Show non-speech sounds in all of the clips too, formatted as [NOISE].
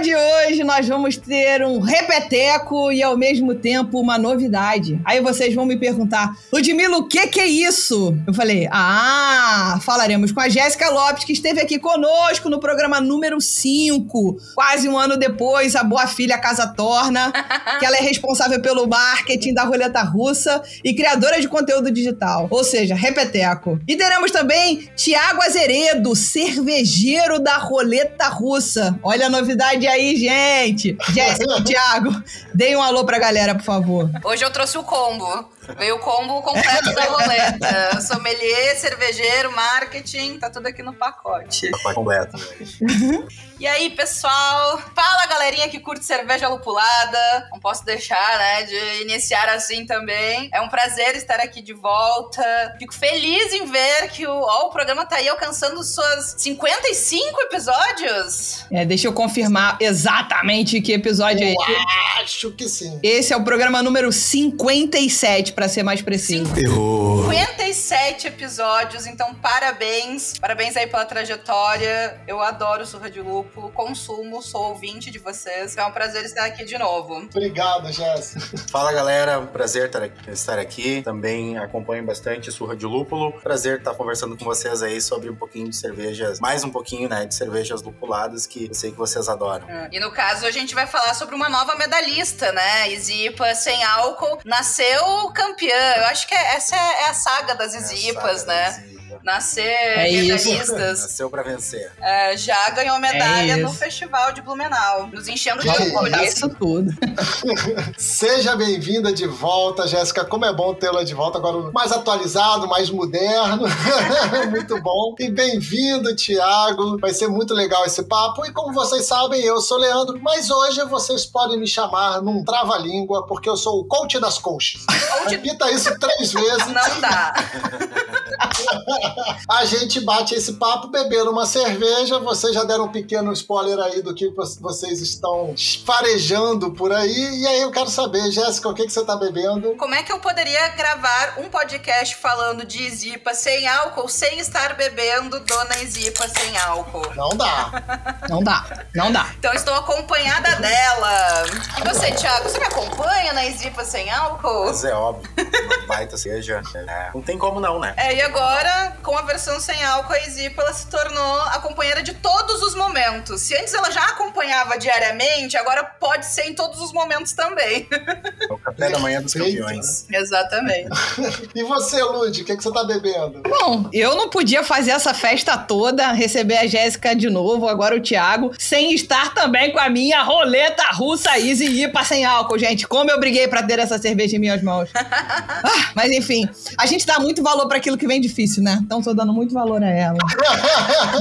de hoje nós vamos ter um repeteco e ao mesmo tempo uma novidade. Aí vocês vão me perguntar, Ludmilla, o que que é isso? Eu falei, ah, falaremos com a Jéssica Lopes, que esteve aqui conosco no programa número 5, quase um ano depois, a boa filha Casa Torna, que ela é responsável pelo marketing da roleta russa e criadora de conteúdo digital, ou seja, repeteco. E teremos também Tiago Azeredo, cervejeiro da roleta russa. Olha a novidade aí, gente. Jéssica, [LAUGHS] Tiago, deem um alô pra galera, por favor. Hoje eu trouxe o combo. Veio o combo completo da roleta. [LAUGHS] Sommelier, cervejeiro, marketing, tá tudo aqui no pacote. Pacote completo. E aí, pessoal? Fala, galerinha que curte cerveja lupulada. Não posso deixar, né, de iniciar assim também. É um prazer estar aqui de volta. Fico feliz em ver que o, ó, o programa tá aí alcançando suas 55 episódios. É, deixa eu confirmar exatamente que episódio é Eu esse. acho que sim. Esse é o programa número 57, pra ser mais preciso. Errou. 57 episódios, então parabéns. Parabéns aí pela trajetória. Eu adoro Surra de Lúpulo, consumo, sou ouvinte de vocês. É um prazer estar aqui de novo. Obrigado, Jéssica. [LAUGHS] Fala galera, prazer estar aqui- estar aqui. Também acompanho bastante Surra de Lúpulo. Prazer estar conversando com vocês aí sobre um pouquinho de cervejas, mais um pouquinho, né, de cervejas lupuladas que eu sei que vocês adoram. E no caso, a gente vai falar sobre uma nova medalhista, né? Isipa sem álcool nasceu campeã. Eu acho que é- essa é a saga das Isipas, Essa né? Nascer medalhistas. Nasceu pra vencer. É, já ganhou medalha É no festival de Blumenau, nos enchendo de orgulho. É isso tudo. [LAUGHS] Seja bem-vinda de volta, Jéssica. Como é bom tê-la de volta agora mais atualizado, mais moderno. [LAUGHS] muito bom. E bem-vindo, Tiago. Vai ser muito legal esse papo. E como vocês sabem, eu sou Leandro, mas hoje vocês podem me chamar num trava-língua, porque eu sou o coach das coaches. Repita isso três vezes. Não dá. [LAUGHS] [LAUGHS] A gente bate esse papo bebendo uma cerveja. Vocês já deram um pequeno spoiler aí do que vo- vocês estão farejando por aí. E aí eu quero saber, Jéssica, o que, que você tá bebendo? Como é que eu poderia gravar um podcast falando de Isipa sem álcool sem estar bebendo Dona Isipa sem álcool? Não dá. Não dá, não dá. Então estou acompanhada dela. E você, Thiago, você me acompanha na Isipa sem álcool? Mas é óbvio, baita seja. É, não tem como não, né? É, e agora, com a versão sem álcool, a Isipa ela se tornou a companheira de todos os momentos. Se antes ela já acompanhava diariamente, agora pode ser em todos os momentos também. É o café da manhã dos campeões. Exatamente. [LAUGHS] E você, Lud, o que, que você tá bebendo? Bom, eu não podia fazer essa festa toda, receber a Jéssica de novo, agora o Thiago, sem estar também com a minha roleta russa Easy IPA sem álcool, gente. Como eu briguei pra ter essa cerveja em minhas mãos. [LAUGHS] Ah, mas enfim, a gente dá muito valor pra aquilo que vem difícil, né? Então tô dando muito valor a ela.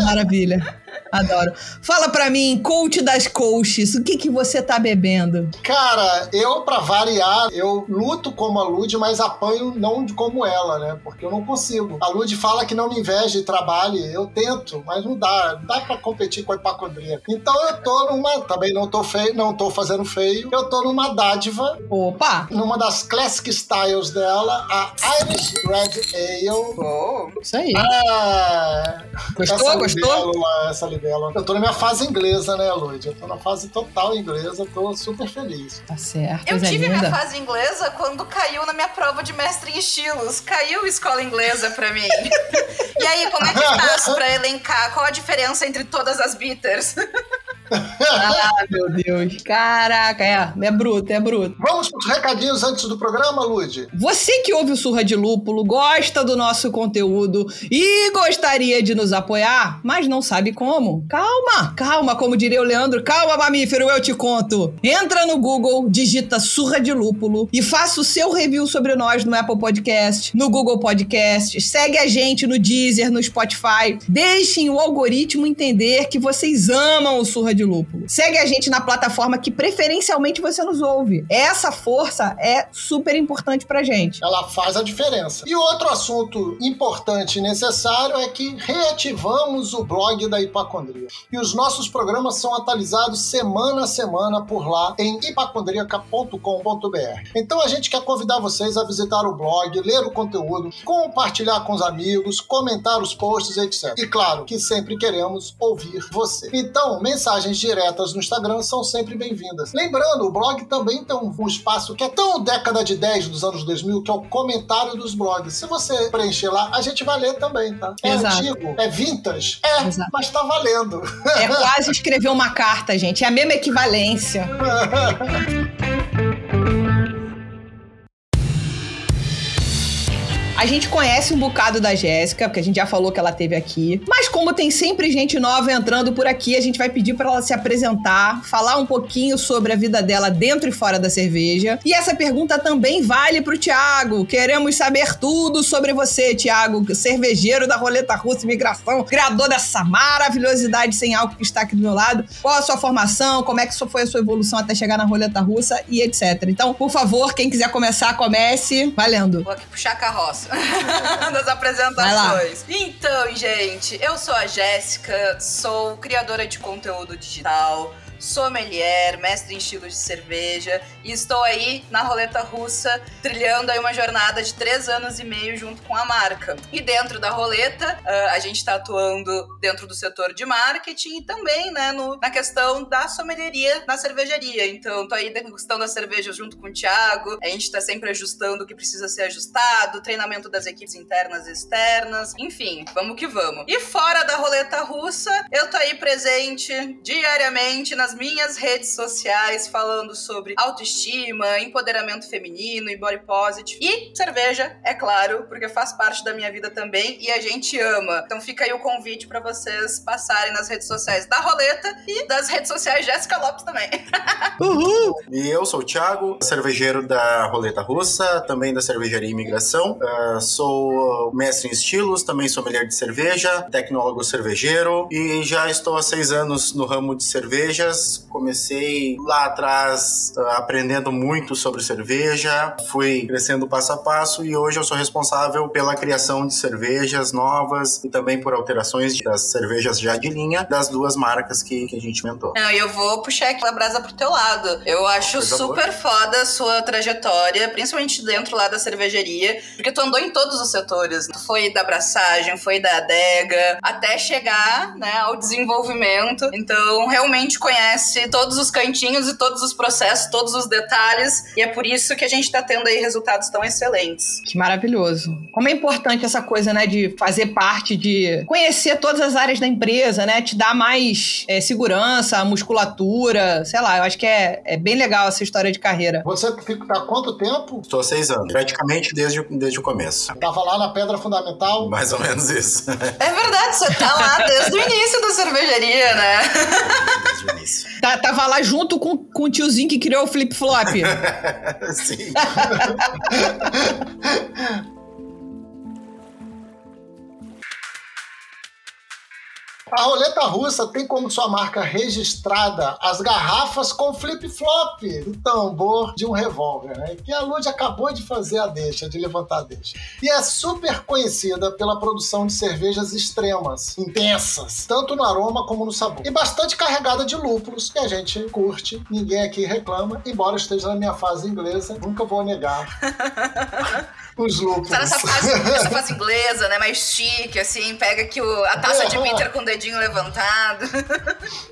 Maravilha. Adoro. Fala pra mim, coach das coaches, o que que você tá bebendo? Cara, eu, pra variar, eu luto como a Lud, mas apanho não como ela, né? Porque eu não consigo. A Lud fala que não me inveja e trabalhe. Eu tento, mas não dá. Não dá pra competir com a hipacondríaca. Então eu tô numa. Também não tô feio, não tô fazendo feio. Eu tô numa dádiva, Opa, numa das classic styles dela, a Irish Red Ale. Oh. isso aí. Ah, Gostou, essa gostou? libélula, essa Eu tô na minha fase inglesa, né, Lud? Eu tô na fase total inglesa, tô super feliz. Tá certo, Eu tive linda. minha fase inglesa quando caiu na minha prova de mestre em estilos. Caiu escola inglesa pra mim. [LAUGHS] e aí, como é que faço pra elencar qual a diferença entre todas as bitters? [LAUGHS] Ah, meu Deus. Caraca, é, é bruto, é bruto. Vamos pros recadinhos antes do programa, Lud? Você que ouve o Surra de Lúpulo, gosta do nosso conteúdo e gostaria de nos apoiar, mas não sabe como? Calma, calma, como diria o Leandro, calma, mamífero, eu te conto. Entra no Google, digita Surra de Lúpulo e faça o seu review sobre nós no Apple Podcast, no Google Podcast, segue a gente no Deezer, no Spotify. Deixem o algoritmo entender que vocês amam o Surra de Lúpulo. Segue a gente na plataforma que preferencialmente você nos ouve. Essa força é super importante pra gente. Ela faz a diferença. E outro assunto importante e necessário é que reativamos o blog da Hipacondria. E os nossos programas são atualizados semana a semana por lá em hipacondriaca.com.br. Então a gente quer convidar vocês a visitar o blog, ler o conteúdo, compartilhar com os amigos, comentar os posts, etc. E claro que sempre queremos ouvir você. Então, mensagens diretas no Instagram são sempre bem-vindas. Lembrando, o blog também tem um, espaço que é tão década de 10 dos anos 2000, que é o comentário dos blogs. Se você preencher lá, a gente vai ler também, tá? É Exato. antigo, é vintage, é, Exato. mas tá valendo. É quase escrever uma carta, gente. É a mesma equivalência. [LAUGHS] A gente conhece um bocado da Jéssica, porque a gente já falou que ela teve aqui. Mas como tem sempre gente nova entrando por aqui, a gente vai pedir para ela se apresentar, falar um pouquinho sobre a vida dela dentro e fora da cerveja. E essa pergunta também vale pro Thiago. Queremos saber tudo sobre você, Thiago, cervejeiro da roleta russa imigração, criador dessa maravilhosidade sem álcool que está aqui do meu lado. Qual a sua formação? Como é que foi a sua evolução até chegar na roleta russa e etc. Então, por favor, quem quiser começar, comece. Valendo. Vou aqui puxar a carroça [LAUGHS] das apresentações. Então, gente, eu sou a Jéssica, sou criadora de conteúdo digital, sommelier, mestre em estilos de cerveja e estou aí na roleta russa trilhando aí uma jornada de três anos e meio junto com a marca. E dentro da roleta, ah, a gente está atuando dentro do setor de marketing e também, né, no- na questão da sommelieria na cervejaria. Então, tô aí degustando as cervejas junto com o Thiago, a gente está sempre ajustando o que precisa ser ajustado, treinamento das equipes internas e externas, enfim, vamos que vamos. E fora da roleta russa, eu tô aí presente diariamente nas minhas redes sociais falando sobre autoestima, empoderamento feminino e body positive. E cerveja, é claro, porque faz parte da minha vida também e a gente ama. Então fica aí o convite pra vocês passarem nas redes sociais da Roleta e das redes sociais Jéssica Lopes também. [LAUGHS] Uhul! E eu sou o Thiago, cervejeiro da Roleta Russa, também da Cervejaria Imigração. Ah, sou mestre em estilos, também sommelier de cerveja, tecnólogo cervejeiro e já estou há seis anos no ramo de cervejas. Comecei lá atrás ah, aprendendo muito sobre cerveja, fui crescendo passo a passo e hoje eu sou responsável pela criação de cervejas novas e também por alterações das cervejas já de linha das duas marcas que, que a gente inventou. Não, eu vou puxar aquela brasa pro teu lado. Eu acho super foda a sua trajetória, principalmente dentro lá da cervejaria, porque tu andou em todos os setores. Tu foi da abraçagem, foi da adega, até chegar, né, ao desenvolvimento. Então, realmente conhece todos os cantinhos e todos os processos, todos os detalhes, e é por isso que a gente tá tendo aí resultados tão excelentes. Que maravilhoso. Como é importante essa coisa, né, de fazer parte, de conhecer todas as áreas da empresa, né? Te dar mais é, segurança, musculatura, sei lá, eu acho que é, é bem legal essa história de carreira. Você fica há quanto tempo? Estou há seis anos, praticamente desde, o- desde o começo. Tava lá na Pedra Fundamental. Mais ou menos isso. É verdade, você tá lá desde o início da cervejaria, né? desde o início. Tá- tava lá junto com, com o tiozinho que criou o flip-flop. [LAUGHS] Sim. [LAUGHS] A roleta russa tem como sua marca registrada as garrafas com flip-flop do tambor de um revólver, né? Que a Lud acabou de fazer a deixa, de levantar a deixa. E é super conhecida pela produção de cervejas extremas, intensas, tanto no aroma como no sabor. E bastante carregada de lúpulos, que a gente curte, ninguém aqui reclama, embora esteja na minha fase inglesa, nunca vou negar [LAUGHS] os lúpulos. Tá nessa fase, essa fase inglesa, né? Mais chique, assim, pega aqui o- a taça de bitter com o dedinho levantado. [LAUGHS]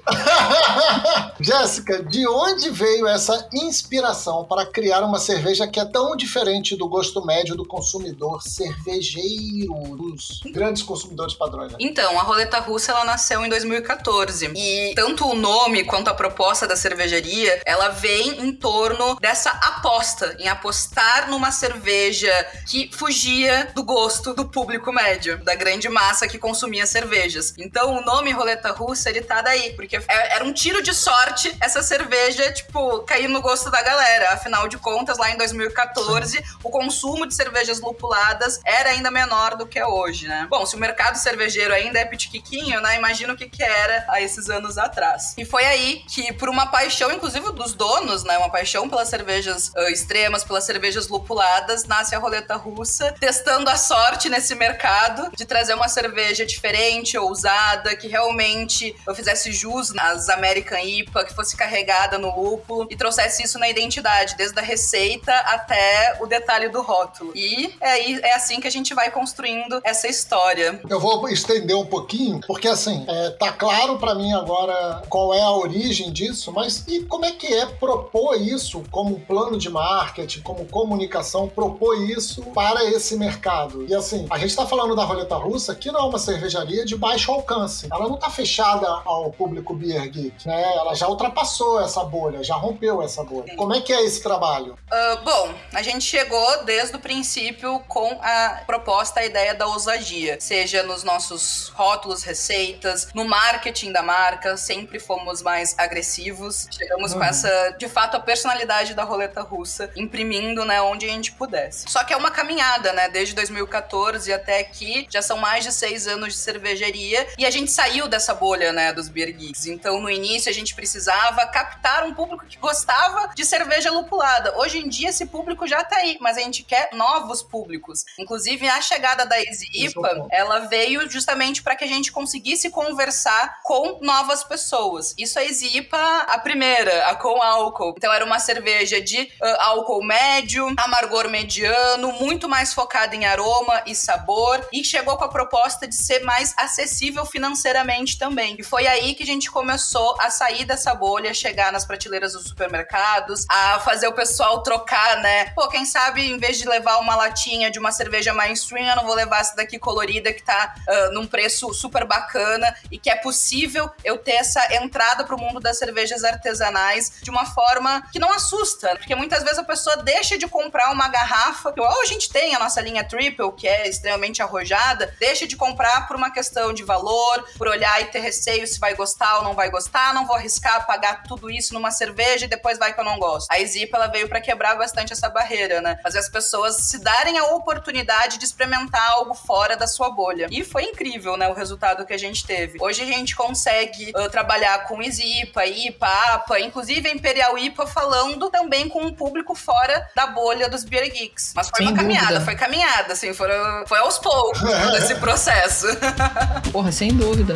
Jéssica, de onde veio essa inspiração para criar uma cerveja que é tão diferente do gosto médio do consumidor cervejeiro, dos grandes consumidores padrões? né? Então, a roleta russa ela nasceu em 2014 e tanto o nome quanto a proposta da cervejaria, ela vem em torno dessa aposta, em apostar numa cerveja que fugia do gosto do público médio, da grande massa que consumia cervejas. Então o nome roleta russa, ele tá daí, porque é, era um tiro de sorte essa cerveja, tipo, cair no gosto da galera. Afinal de contas, lá em 2014, o consumo de cervejas lupuladas era ainda menor do que é hoje, né? Bom, se o mercado cervejeiro ainda é pitiquiquinho, né? Imagina o que que era há esses anos atrás. E foi aí que, por uma paixão, inclusive dos donos, né? Uma paixão pelas cervejas uh, extremas, pelas cervejas lupuladas, nasce a roleta russa, testando a sorte nesse mercado de trazer uma cerveja diferente, ousada, que realmente fizesse jus nas American IPA, que fosse carregada no lúpulo e trouxesse isso na identidade, desde a receita até o detalhe do rótulo. E é, é assim que a gente vai construindo essa história. Eu vou estender um pouquinho, porque assim, é, tá claro para mim agora qual é a origem disso, mas e como é que é propor isso como plano de marketing, como comunicação, propor isso para esse mercado? E assim, a gente tá falando da roleta russa, que não é uma cervejaria de baixo alcance. Ela não tá fechada ao público beer geek, né? Ela já ultrapassou essa bolha, já rompeu essa bolha. Como é que é esse trabalho? Uh, bom, a gente chegou desde o princípio com a proposta, a ideia da ousadia, seja nos nossos rótulos, receitas, no marketing da marca, sempre fomos mais agressivos. Chegamos uhum. com essa, de fato, a personalidade da roleta russa, imprimindo, né, onde a gente pudesse. Só que é uma caminhada, né, desde 2014 até aqui, já são mais de seis anos de cervejaria e a gente saiu dessa bolha, né, dos beer geeks. Então, no início, a gente precisava captar um público que gostava de cerveja lupulada. Hoje em dia, esse público já tá aí, mas a gente quer novos públicos. Inclusive, a chegada da Easy IPA, ela veio justamente para que a gente conseguisse conversar com novas pessoas. Isso a Easy IPA, a primeira, a com álcool. Então, era uma cerveja de uh, álcool médio, amargor mediano, muito mais focada em aroma e sabor, e chegou com a proposta de ser mais acessível financeiramente também. E foi aí que a gente começou a sair dessa bolha, chegar nas prateleiras dos supermercados, a fazer o pessoal trocar, né? Pô, quem sabe em vez de levar uma latinha de uma cerveja mainstream, eu não vou levar essa daqui colorida que tá uh, num preço super bacana e que é possível eu ter essa entrada pro mundo das cervejas artesanais de uma forma que não assusta, porque muitas vezes a pessoa deixa de comprar uma garrafa, igual a gente tem a nossa linha Triple, que é extremamente arrojada, deixa de comprar por uma questão de valor, por olhar e ter receio se vai gostar ou não vai gostar, não vou arriscar pagar tudo isso numa cerveja e depois vai que eu não gosto. A Zipa ela veio para quebrar bastante essa barreira, né? Fazer as pessoas se darem a oportunidade de experimentar algo fora da sua bolha. E foi incrível, né, o resultado que a gente teve. Hoje a gente consegue uh, trabalhar com Isipa, IPA, APA, inclusive a Imperial IPA falando também com um público fora da bolha dos Beer Geeks. Mas foi Sem uma dúvida. caminhada, foi caminhada, assim, foi, foi aos poucos esse [LAUGHS] processo. Porra, sem dúvida.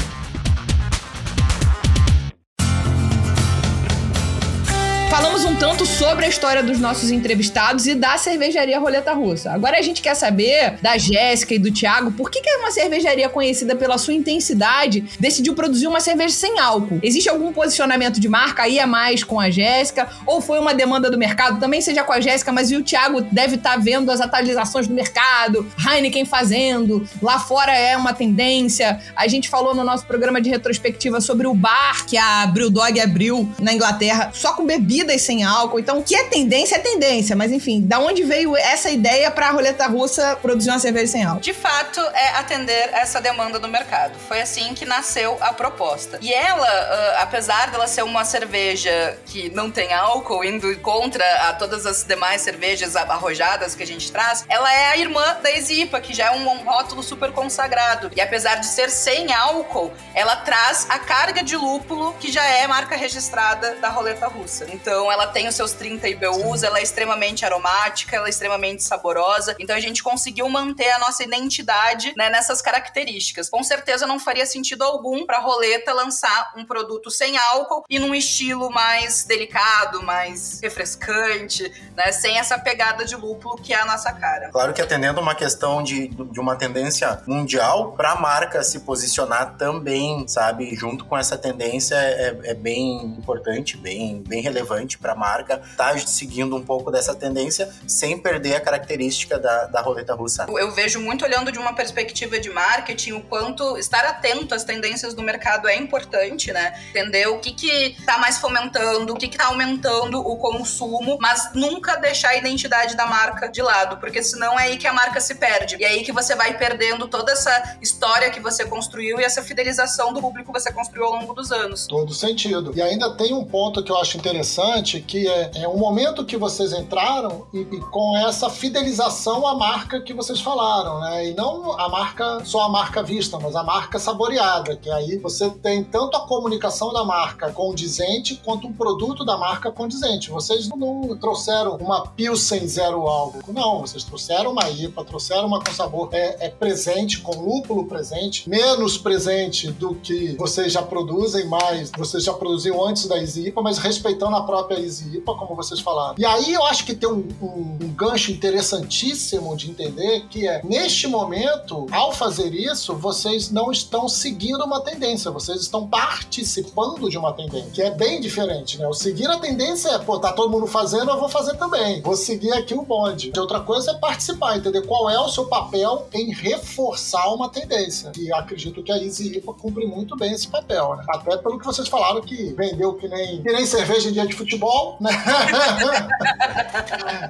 Falamos um tanto sobre a história dos nossos entrevistados e da cervejaria Roleta Russa. Agora a gente quer saber da Jéssica e do Thiago por que, que uma cervejaria conhecida pela sua intensidade decidiu produzir uma cerveja sem álcool. Existe algum posicionamento de marca aí a mais com a Jéssica? Ou foi uma demanda do mercado? Também seja com a Jéssica, mas o Thiago deve estar tá vendo as atualizações do mercado, Heineken fazendo, lá fora é uma tendência. A gente falou no nosso programa de retrospectiva sobre o bar que a Brewdog abriu na Inglaterra, só com bebida bebidas sem álcool. Então, que é tendência, é tendência. Mas enfim, da onde veio essa ideia para a roleta russa produzir uma cerveja sem álcool? De fato, é atender essa demanda do mercado. Foi assim que nasceu a proposta. E ela, uh, apesar dela ser uma cerveja que não tem álcool, indo contra a todas as demais cervejas arrojadas que a gente traz, ela é a irmã da Exipa, que já é um, um rótulo super consagrado. E apesar de ser sem álcool, ela traz a carga de lúpulo que já é marca registrada da roleta russa. Então, então ela tem os seus 30 IBUs, ela é extremamente aromática, ela é extremamente saborosa. Então a gente conseguiu manter a nossa identidade né, nessas características. Com certeza não faria sentido algum para Roleta lançar um produto sem álcool e num estilo mais delicado, mais refrescante, né, sem essa pegada de lúpulo que é a nossa cara. Claro que atendendo uma questão de, de uma tendência mundial, para a marca se posicionar também, sabe, junto com essa tendência é, é bem importante, bem, bem relevante relevante para a marca, tá seguindo um pouco dessa tendência sem perder a característica da, da roleta russa. Eu vejo muito olhando de uma perspectiva de marketing o quanto estar atento às tendências do mercado é importante, né? Entender o que que tá mais fomentando, o que que tá aumentando o consumo, mas nunca deixar a identidade da marca de lado, porque senão é aí que a marca se perde. E é aí que você vai perdendo toda essa história que você construiu e essa fidelização do público que você construiu ao longo dos anos. Todo sentido. E ainda tem um ponto que eu acho interessante, que é, é o momento que vocês entraram e, e, com essa fidelização à marca que vocês falaram, né? E não a marca, só a marca vista, mas a marca saboreada, que aí você tem tanto a comunicação da marca condizente quanto o produto da marca condizente. Vocês não trouxeram uma Pilsen zero álcool, não. Vocês trouxeram uma IPA, trouxeram uma com sabor é, é presente, com lúpulo presente, menos presente do que vocês já produzem, mais vocês já produziam antes da IPA, mas respeitando a própria Easy como vocês falaram. E aí eu acho que tem um, um, um gancho interessantíssimo de entender que é, neste momento, ao fazer isso, vocês não estão seguindo uma tendência, vocês estão participando de uma tendência, que é bem diferente, né? O seguir a tendência é, pô, tá todo mundo fazendo, eu vou fazer também. Vou seguir aqui o bonde. E outra coisa é participar, entender qual é o seu papel em reforçar uma tendência. E acredito que a Easy IPA cumpre muito bem esse papel, né? Até pelo que vocês falaram que vendeu que nem, que nem cerveja em dia de futebol, né? [LAUGHS]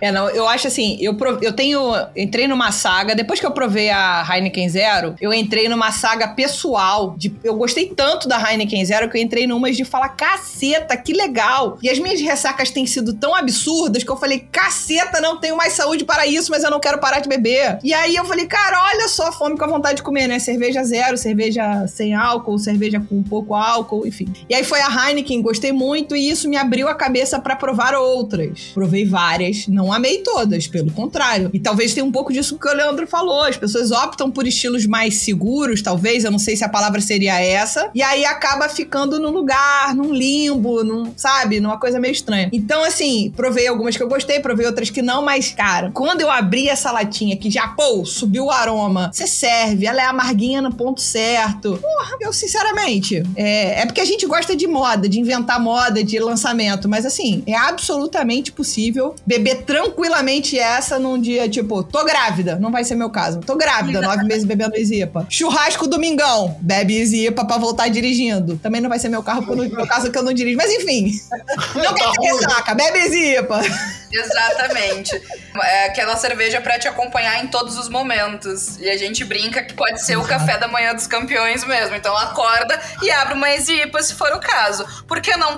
é, não, eu acho assim, eu, eu tenho. Entrei numa saga, depois que eu provei a Heineken Zero, eu entrei numa saga pessoal. De, eu gostei tanto da Heineken Zero que eu entrei numas de falar, caceta, que legal. E as minhas ressacas têm sido tão absurdas que eu falei, caceta, não tenho mais saúde para isso, mas eu não quero parar de beber. E aí eu falei, cara, olha só a fome com a vontade de comer, né? Cerveja zero, cerveja sem álcool, cerveja com pouco álcool, enfim. E aí foi a Heineken, gostei muito e isso me abriu a cabeça para provar outras. Provei várias, não amei todas, pelo contrário. E talvez tenha um pouco disso que o Leandro falou. As pessoas optam por estilos mais seguros, talvez, eu não sei se a palavra seria essa, e aí acaba ficando num lugar, num limbo, num, sabe, numa coisa meio estranha. Então, assim, provei algumas que eu gostei, provei outras que não, mas, cara, quando eu abri essa latinha que já, pô, subiu o aroma, você serve, ela é amarguinha no ponto certo. Porra, eu sinceramente, é, é porque a gente gosta de moda, de inventar moda, de lançamento, mas assim, é absolutamente possível beber tranquilamente essa num dia, tipo, tô grávida, não vai ser meu caso. Tô grávida, nove meses bebendo Isipa. Churrasco domingão, bebe Isipa pra voltar dirigindo. Também não vai ser meu carro, no meu caso que eu não dirijo, mas enfim. Não [LAUGHS] quer ter ressaca, bebe Isipa. Exatamente. É aquela cerveja para te acompanhar em todos os momentos. E a gente brinca que pode ser o café da manhã dos campeões mesmo. Então acorda e abre uma Exipa se for o caso. Por que não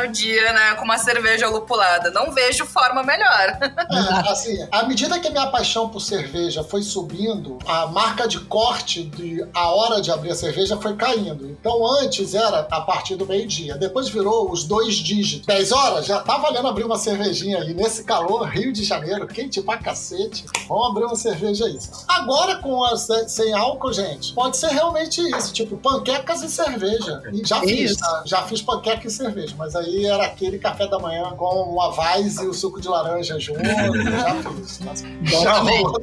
começar o dia, né, com uma cerveja lupulada? Não vejo forma melhor. [LAUGHS] É, assim, à medida que a minha paixão por cerveja foi subindo, a marca de corte de a hora de abrir a cerveja foi caindo. Então antes era a partir do meio-dia, depois virou os dois dígitos. 10 horas já tá valendo abrir uma cervejinha aí nesse calor, Rio de Janeiro, quente pra cacete. Vamos abrir uma cerveja aí. Agora com a sem álcool, gente, pode ser realmente isso, tipo panquecas e cerveja. E já fiz, tá? já fiz panqueca e cerveja, mas aí era aquele café da manhã com uma Vaz e o suco de laranja junto, [LAUGHS] já fiz. Mas... Já rolou.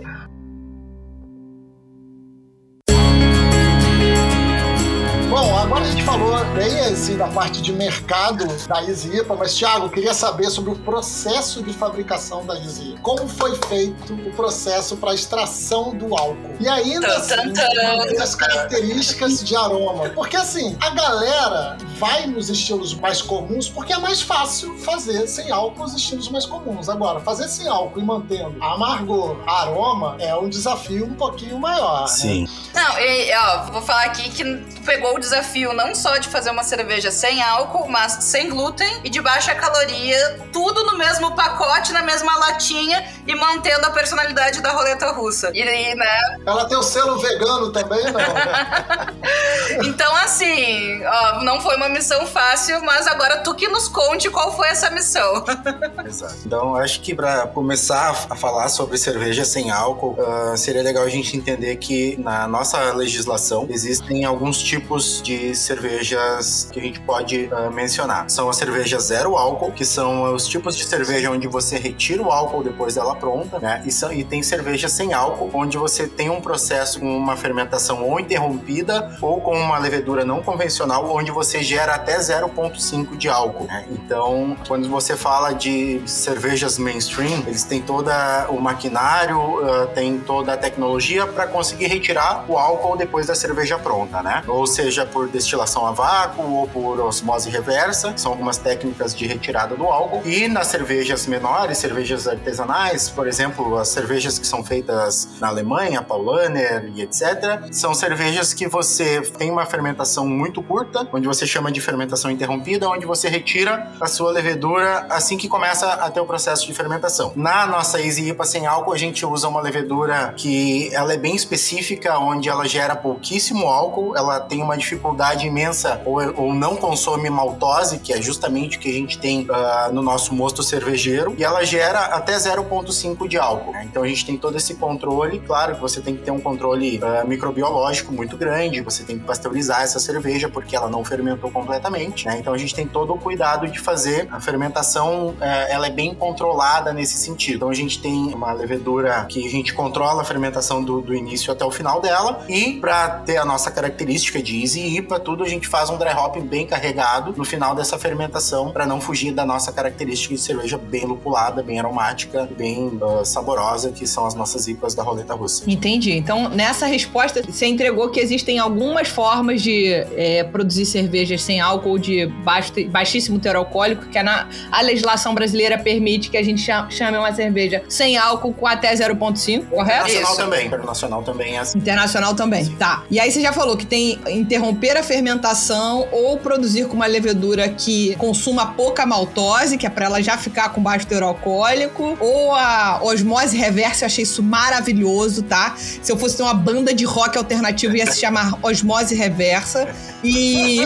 Agora a gente falou bem assim da parte de mercado da Easy mas Thiago, queria saber sobre o processo de fabricação da Easy. Como foi feito o processo para extração do álcool? E ainda assim, as características de aroma. Porque assim, a galera vai nos estilos mais comuns porque é mais fácil fazer sem álcool os estilos mais comuns. Agora, fazer sem álcool e mantendo amargor, aroma, é um desafio um pouquinho maior. Né? Sim. Né? Não, e, ó, vou falar aqui que pegou o desafio não só de fazer uma cerveja sem álcool, mas sem glúten e de baixa caloria, tudo no mesmo pacote, na mesma latinha e mantendo a personalidade da roleta russa. E aí, né? Ela tem o selo vegano também, não? [LAUGHS] então, assim, ó, não foi uma missão fácil, mas agora tu que nos conte qual foi essa missão. [LAUGHS] Exato. Então, acho que para começar a falar sobre cerveja sem álcool, uh, seria legal a gente entender que na nossa legislação existem alguns tipos de cerveja cervejas que a gente pode uh, mencionar. São as cervejas zero álcool, que são os tipos de cerveja onde você retira o álcool depois dela pronta, né? E, são, e tem cerveja sem álcool, onde você tem um processo com uma fermentação ou interrompida ou com uma levedura não convencional, onde você gera até 0,5 de álcool. Né? Então, quando você fala de cervejas mainstream, eles têm todo o maquinário, uh, tem toda a tecnologia para conseguir retirar o álcool depois da cerveja pronta, né? Ou seja, por destilação a vácuo ou por osmose reversa, são algumas técnicas de retirada do álcool. E nas cervejas menores, cervejas artesanais, por exemplo, as cervejas que são feitas na Alemanha, Paulaner e etc., são cervejas que você tem uma fermentação muito curta, onde você chama de fermentação interrompida, onde você retira a sua levedura assim que começa a ter o processo de fermentação. Na nossa Easy IPA sem álcool, a gente usa uma levedura que ela é bem específica, onde ela gera pouquíssimo álcool, ela tem uma dificuldade imensa ou, ou não consome maltose, que é justamente o que a gente tem uh, no nosso mosto cervejeiro, e ela gera até 0,5 de álcool. Né? Então a gente tem todo esse controle. Claro que você tem que ter um controle uh, microbiológico muito grande, você tem que pasteurizar essa cerveja porque ela não fermentou completamente. Né? Então a gente tem todo o cuidado de fazer a fermentação, uh, ela é bem controlada nesse sentido. Então a gente tem uma levedura que a gente controla a fermentação do, do início até o final dela e para ter a nossa característica de Easy IPA, tudo a gente faz um dry hop bem carregado no final dessa fermentação para não fugir da nossa característica de cerveja bem lupulada, bem aromática, bem uh, saborosa, que são as nossas IPAs da roleta russa. Entendi. Então, nessa resposta, você entregou que existem algumas formas de é, produzir cervejas sem álcool de baixo, baixíssimo teor alcoólico, que a, na, a legislação brasileira permite que a gente chame uma cerveja sem álcool com até 0,5, correto? Internacional Isso. também. Internacional também é assim. Internacional também, Sim. tá. E aí você já falou que tem interromper a fermentação ou produzir com uma levedura que consuma pouca maltose, que é pra ela já ficar com baixo teor alcoólico, ou a osmose reversa, eu achei isso maravilhoso, tá? Se eu fosse ter uma banda de rock alternativo, ia se chamar Osmose Reversa. E...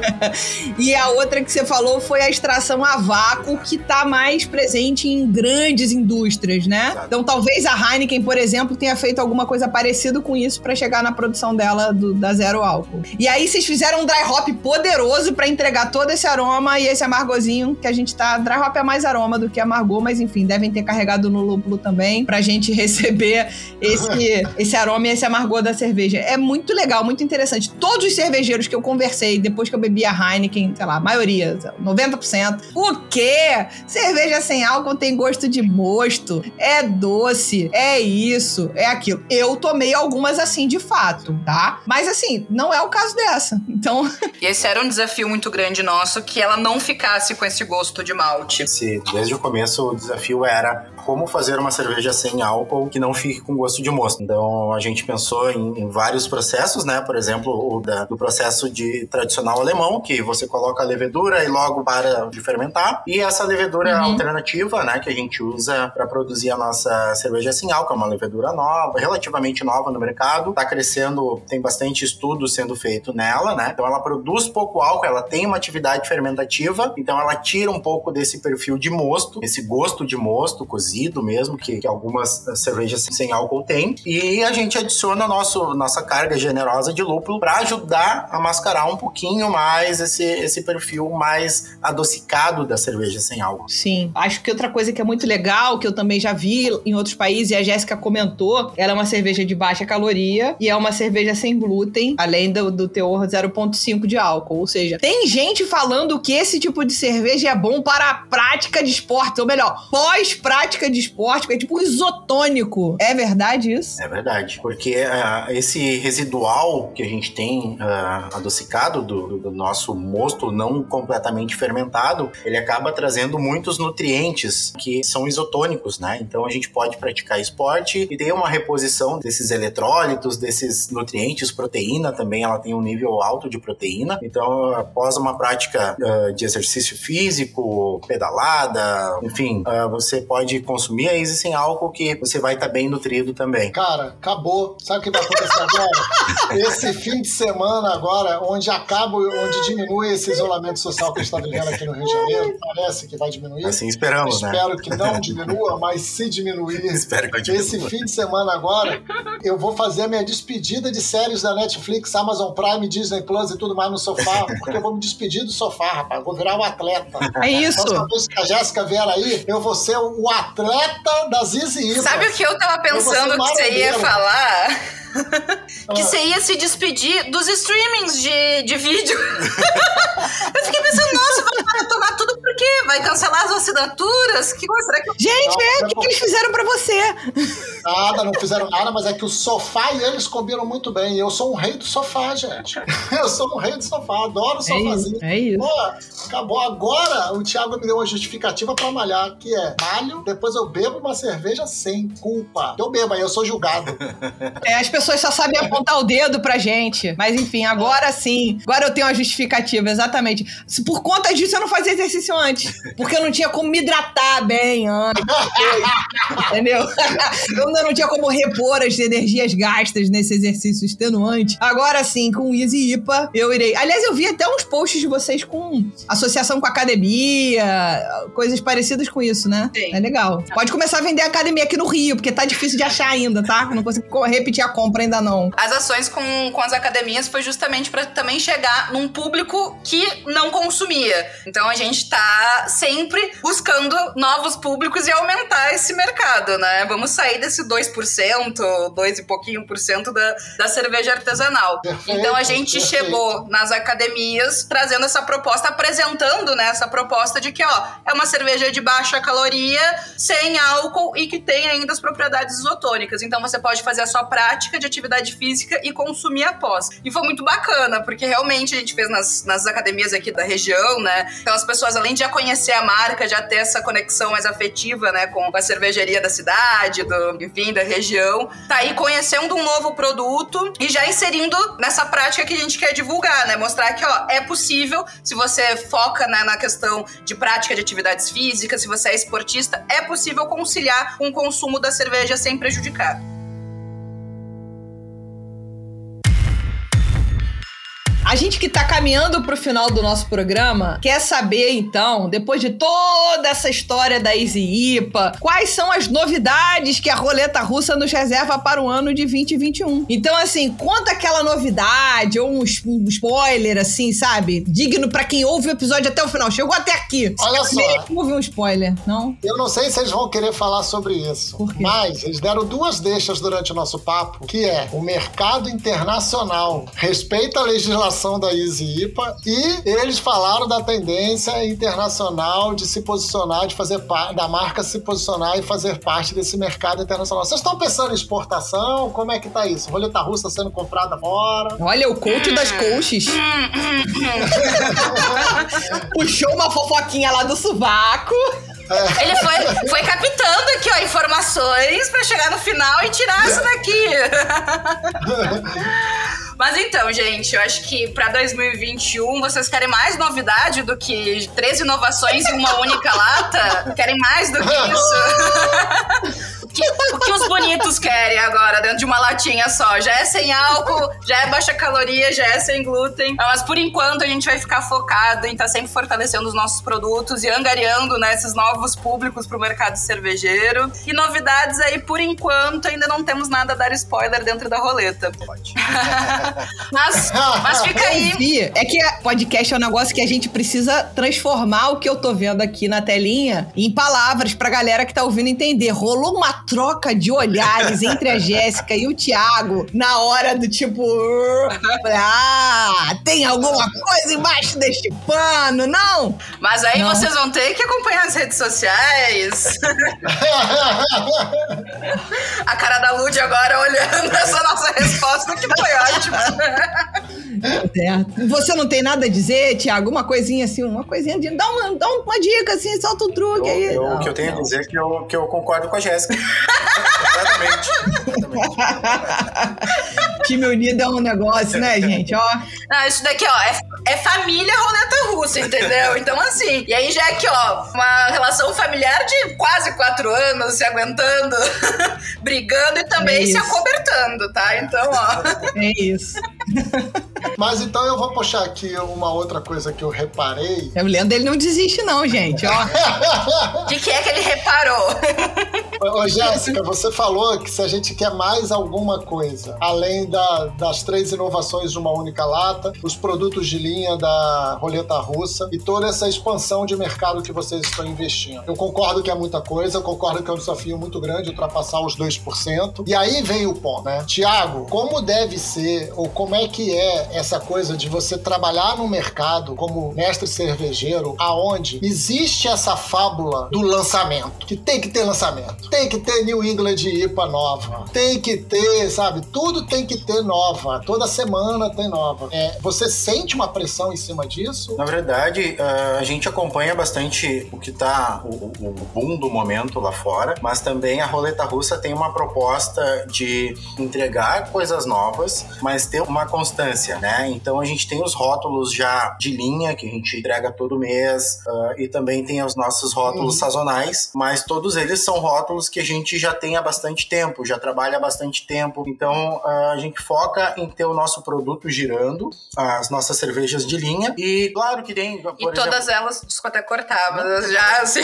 [LAUGHS] e a outra que você falou foi a extração a vácuo, que tá mais presente em grandes indústrias, né? Então talvez a Heineken, por exemplo, tenha feito alguma coisa parecida com isso para chegar na produção dela do, da zero álcool. E aí vocês fizeram um dry hop poderoso para entregar todo esse aroma e esse amargozinho que a gente tá. Dry hop é mais aroma do que amargor, mas enfim, devem ter carregado no lúpulo também pra gente [LAUGHS] receber esse, [LAUGHS] esse aroma e esse amargor da cerveja. É muito legal, muito interessante. Todos os cervejeiros que eu conversei depois que eu bebi a Heineken, sei lá, a maioria, 90%. O quê? Cerveja sem álcool tem gosto de mosto, é doce, é isso, é aquilo. Eu tomei algumas assim de fato, tá? Mas assim, não é o caso dessa. Então. E esse era um desafio muito grande nosso, que ela não ficasse com esse gosto de malte. Sim, desde o começo o desafio era como fazer uma cerveja sem álcool que não fique com gosto de mosto. Então a gente pensou em, em vários processos, né? Por exemplo, o da, do processo de tradicional alemão, que você coloca a levedura e logo para de fermentar. E essa levedura uhum. alternativa, né, que a gente usa para produzir a nossa cerveja sem álcool, é uma levedura nova, relativamente nova no mercado, está crescendo, tem bastante estudo sendo feito nela, né? Então ela produz pouco álcool, ela tem uma atividade fermentativa, então ela tira um pouco desse perfil de mosto, esse gosto de mosto cozido mesmo, que, que algumas cervejas sem álcool têm. E a gente adiciona nosso, nossa carga generosa de lúpulo para ajudar a mascarar um pouquinho mais esse, esse perfil mais adocicado da cerveja sem álcool. Sim. Acho que outra coisa que é muito legal, que eu também já vi em outros países, e a Jéssica comentou, ela é uma cerveja de baixa caloria e é uma cerveja sem glúten, além do, do teor 0,5 de álcool. Ou seja, tem gente falando que esse tipo de cerveja é bom para a prática de esporte, ou melhor, pós-prática prática de esporte, é tipo isotônico. É verdade isso? É verdade. Porque uh, esse residual que a gente tem uh, adocicado do, do, nosso mosto não completamente fermentado, ele acaba trazendo muitos nutrientes que são isotônicos, né? Então a gente pode praticar esporte e ter uma reposição desses eletrólitos, desses nutrientes, proteína também, ela tem um nível alto de proteína. Então, após uma prática uh, de exercício físico, pedalada, enfim, você pode consumir a Easy sem álcool que você vai estar bem nutrido também. Cara, acabou. Sabe o que vai acontecer agora? [LAUGHS] Esse fim de semana agora, onde acaba, onde diminui esse isolamento social que a gente está vivendo aqui no Rio de Janeiro, parece que vai diminuir. Assim esperamos, né? Espero que não [LAUGHS] diminua, mas se diminuir, Espero que diminua. esse fim de semana agora, eu vou fazer a minha despedida de séries da Netflix, Amazon Prime, Disney Plus e tudo mais no sofá, porque eu vou me despedir do sofá, rapaz. Eu vou virar um atleta. É isso. Próxima vez que a Jéssica vier aí, eu vou ser o atleta da Zizi Ipa. Sabe o que eu tava Eu pensando que você ia falar? [LAUGHS] Ah. que você ia se despedir dos streamings de, de vídeo. [LAUGHS] eu fiquei pensando, nossa, vai maratonar tudo por quê? Vai cancelar as assinaturas? Que coisa, será que eu Gente, Não, é, o que, que eles fizeram pra você? Nada, não fizeram nada, mas é que o sofá e eles combinam muito bem. Eu sou um rei do sofá, gente. Eu sou um rei do sofá, adoro o É sofazinho. isso. É isso. Pô, acabou. Agora o Thiago me deu uma justificativa pra malhar, que é malho, depois eu bebo uma cerveja sem culpa. Eu bebo, aí eu sou julgado. É, as pessoas só sabem [LAUGHS] apontar o dedo pra gente. Mas enfim, agora sim. Agora eu tenho uma justificativa, exatamente. Por conta disso eu não fazia exercício antes. Porque eu não tinha como me hidratar bem antes. [LAUGHS] Entendeu? Eu ainda não tinha como repor as energias gastas nesse exercício extenuante. Agora sim, com o Easy IPA, eu irei. Aliás, eu vi até uns posts de vocês com associação com academia, coisas parecidas com isso, né? Sim. É legal. Pode começar a vender academia aqui no Rio, porque tá difícil de achar ainda, tá? Não consigo co- repetir a compra ainda não. As ações com, com as academias foi justamente para também chegar num público que não consumia. Então a gente tá sempre buscando novos públicos e aumentar esse mercado, né? Vamos sair desse 2%, 2 e pouquinho por cento da, da cerveja artesanal. Perfeito, então a gente perfeito. chegou nas academias trazendo essa proposta, apresentando né, essa proposta de que ó, é uma cerveja de baixa caloria, sem álcool e que tem ainda as propriedades isotônicas. Então você pode fazer a sua prática de atividade física e consumir após. E foi muito bacana, porque realmente a gente fez nas, nas academias aqui da região, né? Então as pessoas, além de já conhecer a marca, já ter essa conexão mais afetiva, né, com a cervejaria da cidade, do, enfim, da região, tá aí conhecendo um novo produto e já inserindo nessa prática que a gente quer divulgar, né? Mostrar que, ó, é possível, se você foca né, na questão de prática de atividades físicas, se você é esportista, é possível conciliar o consumo da cerveja sem prejudicar. A gente que tá caminhando pro final do nosso programa quer saber, então, depois de toda essa história da Easy IPA, quais são as novidades que a roleta russa nos reserva para o ano de 2021. Então, assim, conta aquela novidade ou um, um spoiler, assim, sabe? Digno pra quem ouve o episódio até o final. Chegou até aqui. Olha só. Nem ouve um spoiler, não? Eu não sei se eles vão querer falar sobre isso, Por quê? mas eles deram duas deixas durante o nosso papo, que é o mercado internacional respeita a legislação da Easy IPA e eles falaram da tendência internacional de se posicionar, de fazer parte, da marca se posicionar e fazer parte desse mercado internacional. Vocês estão pensando em exportação? Como é que tá isso? Roleta russa sendo comprada fora? Olha, o coach das coaches. [LAUGHS] Puxou uma fofoquinha lá do sovaco. Ele foi, foi captando aqui, ó, informações pra chegar no final e tirar isso daqui. [LAUGHS] Mas então, gente, eu acho que pra 2021 vocês querem mais novidade do que três inovações em uma única lata? Querem mais do que isso? [LAUGHS] O que, o que os bonitos querem agora dentro de uma latinha só? Já é sem álcool, já é baixa caloria, já é sem glúten. Mas por enquanto a gente vai ficar focado em estar sempre fortalecendo os nossos produtos e angariando né, esses novos públicos pro mercado cervejeiro. E novidades aí, por enquanto, ainda não temos nada a dar spoiler dentro da roleta. [LAUGHS] mas, mas [LAUGHS] fica aí. Vi, é que podcast é um negócio que a gente precisa transformar o que eu tô vendo aqui na telinha em palavras pra galera que tá ouvindo entender. Rolou uma troca de olhares entre a Jéssica e o Thiago na hora do tipo. Ah, tem alguma coisa embaixo deste pano, não? Mas aí Não. vocês vão ter que acompanhar as redes sociais. A cara da Lud agora olhando essa nossa resposta, que foi ótima. Certo. Você não tem nada a dizer, Thiago? Uma coisinha assim, uma coisinha de. Dá uma, dá uma dica assim, solta um truque Eu- aí. eu- Não, o que eu tenho não. a dizer é que eu, que eu concordo com a Jéssica. Exatamente. Time unido é um negócio, né, gente? Ó. Não, isso daqui, ó, é, é família roleta russa, entendeu? Então, assim, e aí já é que, ó, uma relação familiar de quase quatro anos se aguentando, [LAUGHS] brigando e também É se acobertando, tá? Então, ó. É isso. Mas então eu vou puxar aqui uma outra coisa que eu reparei. O Leandro ele não desiste, não, gente. Ó. [LAUGHS] O que, que é que ele reparou? [LAUGHS] Ô, Jéssica, você falou que se a gente quer mais alguma coisa, além da- das três inovações de uma única lata, os produtos de linha da roleta russa e toda essa expansão de mercado que vocês estão investindo. Eu concordo que é muita coisa, concordo que é um desafio muito grande ultrapassar os 2%. E aí vem o ponto, né? Tiago, como deve ser, ou como é que é essa coisa de você trabalhar no mercado como mestre cervejeiro, aonde existe essa fábula do lançamento, que tem que ter lançamento, tem que ter New England IPA nova, tem que ter, sabe, tudo tem que ter nova, toda semana tem nova. É, você sente uma pressão em cima disso? Na verdade, eh, a gente acompanha bastante o que tá, o, o- boom do momento lá fora, mas também a roleta russa tem uma proposta de entregar coisas novas, mas ter uma constância, né? Então a gente tem os rótulos já de linha que a gente entrega todo mês ah, e também tem os nossos rótulos sazonais, mas todos eles são rótulos que a gente já tem há bastante tempo, já trabalha há bastante tempo. Então ah, a gente foca em ter o nosso produto girando, as nossas cervejas de linha e claro que tem, E todas exemplo, elas, desculpa até cortar, já [LAUGHS] assim.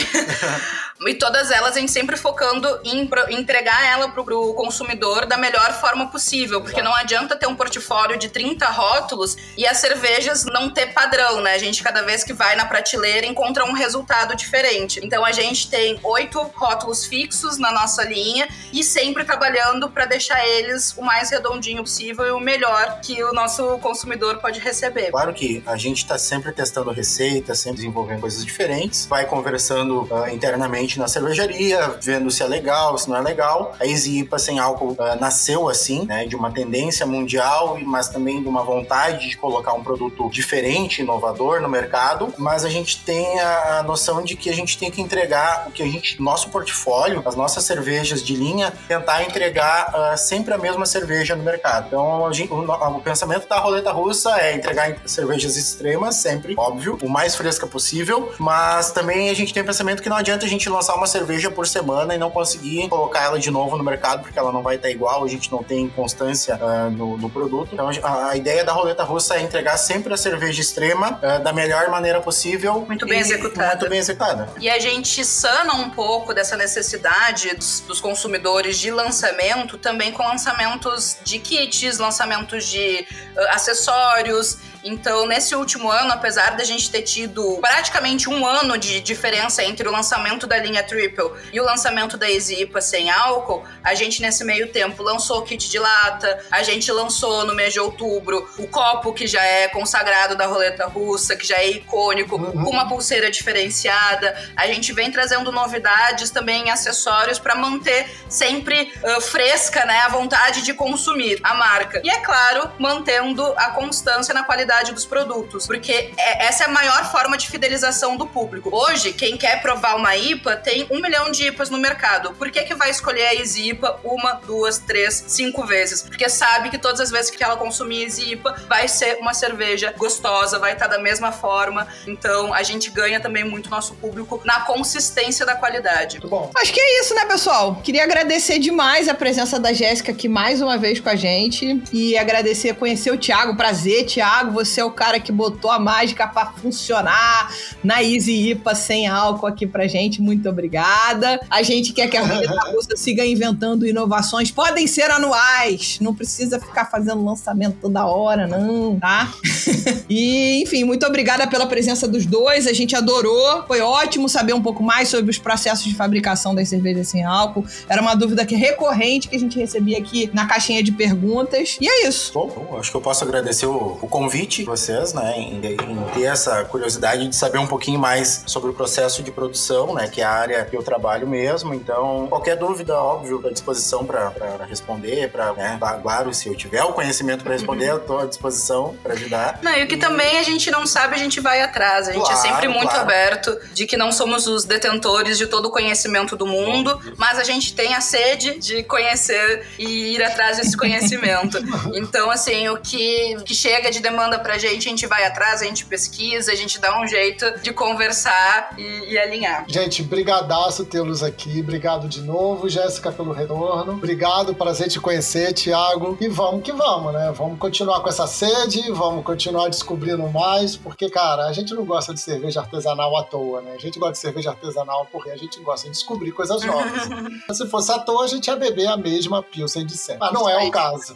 e todas elas a gente sempre focando em entregar ela pro, pro consumidor da melhor forma possível. Porque não adianta ter um portfólio de 30 rótulos e as cervejas não ter padrão, né? A gente, cada vez que vai na prateleira, encontra um resultado diferente. Então a gente tem oito rótulos fixos na nossa linha e sempre trabalhando para deixar eles o mais redondinho possível e o melhor que o nosso consumidor pode receber. Claro que a gente está sempre testando receitas, sempre desenvolvendo coisas diferentes, vai conversando ah, internamente na cervejaria, vendo se é legal, se não é legal. A Easy IPA sem álcool ah, nasceu assim, né, de uma tendência mundial, mas também de uma vontade de colocar um produto diferente, inovador no mercado. Mas a gente tem a, a noção de que a gente tem que entregar o que a gente, nosso portfólio, as nossas cervejas de linha, tentar entregar ah, sempre a mesma cerveja no mercado. Então, gente- o, o pensamento da roleta russa é entregar cervejas extremas, sempre, óbvio, o mais fresca possível, mas também a gente tem o pensamento que não adianta a gente lançar uma cerveja por semana e não conseguir colocar ela de novo no mercado, porque ela não vai estar igual, a gente não tem constância ah, no, no produto. Então, a, a ideia da roleta russa é entregar sempre a cerveja extrema ah, da melhor maneira possível. Muito bem executada. Muito bem executada. E a gente sana um pouco dessa necessidade dos, dos consumidores de lançamento também com lançamentos de kits, lançamentos de uh, acessórios. Então, nesse último ano, apesar da gente ter tido praticamente um ano de diferença entre o lançamento da linha Triple e o lançamento da Easy IPA sem álcool, a gente nesse meio tempo lançou o kit de lata, a gente lançou no mês de outubro o copo que já é consagrado da roleta russa, que já é icônico, Uhum. com uma pulseira diferenciada. A gente vem trazendo novidades também em acessórios para manter sempre ah, fresca, né, a vontade de consumir a marca. E é claro, mantendo a constância na qualidade dos produtos, porque é- essa é a maior forma de fidelização do público. Hoje, quem quer provar uma IPA tem um milhão de IPAs no mercado. Por que, que vai escolher a Easy IPA uma, duas, três, cinco vezes? Porque sabe que todas as vezes que ela consumir Easy IPA vai ser uma cerveja gostosa, vai estar da mesma forma. Então a gente ganha também muito nosso público na consistência da qualidade. Muito bom. Acho que é isso, né, pessoal? Queria agradecer demais a presença da Jéssica aqui mais uma vez com a gente. E agradecer, conhecer o Thiago. Prazer, Thiago. Você é o cara que botou a mágica pra funcionar na Easy IPA sem álcool aqui pra gente. Muito obrigada. A gente quer que a Roleta Russa [LAUGHS] siga inventando inovações. Podem ser anuais. Não precisa ficar fazendo lançamento toda hora, não, tá? [LAUGHS] E, enfim, muito obrigada pela presença dos dois. A gente adorou. Foi ótimo saber um pouco mais sobre os processos de fabricação das cervejas sem álcool. Era uma dúvida que recorrente que a gente recebia aqui na caixinha de perguntas. E é isso. Bom, bom, acho que eu posso agradecer o, o convite de vocês, né, em, em ter essa curiosidade de saber um pouquinho mais sobre o processo de produção, né, que é a área que eu trabalho mesmo. Então, qualquer dúvida, óbvio, à disposição para responder, para, né, claro, se eu tiver o conhecimento para responder, eu estou à disposição para ajudar. Não, e o que também a gente não sabe, a gente vai atrás. A gente é Claro, sempre muito claro. aberto de que não somos os detentores de todo o conhecimento do mundo, mas a gente tem a sede de conhecer e ir atrás desse [LAUGHS] conhecimento. Então, assim, o que, que chega de demanda manda pra gente, a gente vai atrás, a gente pesquisa, a gente dá um jeito de conversar e, e alinhar. Gente, brigadaço tê-los aqui. Obrigado de novo, Jéssica, pelo retorno. Obrigado, prazer te conhecer, Thiago. E vamos que vamos, né? Vamos continuar com essa sede, vamos continuar descobrindo mais, porque, cara, a gente não gosta de cerveja artesanal à toa, né? A gente gosta de cerveja artesanal porque a gente gosta de descobrir coisas novas. [LAUGHS] Se fosse à toa, a gente ia beber a mesma Pilsen de sempre. Mas não é o caso.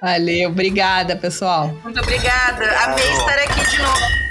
Valeu, obrigada, pessoal. Muito obrigada. Amei estar aqui de novo.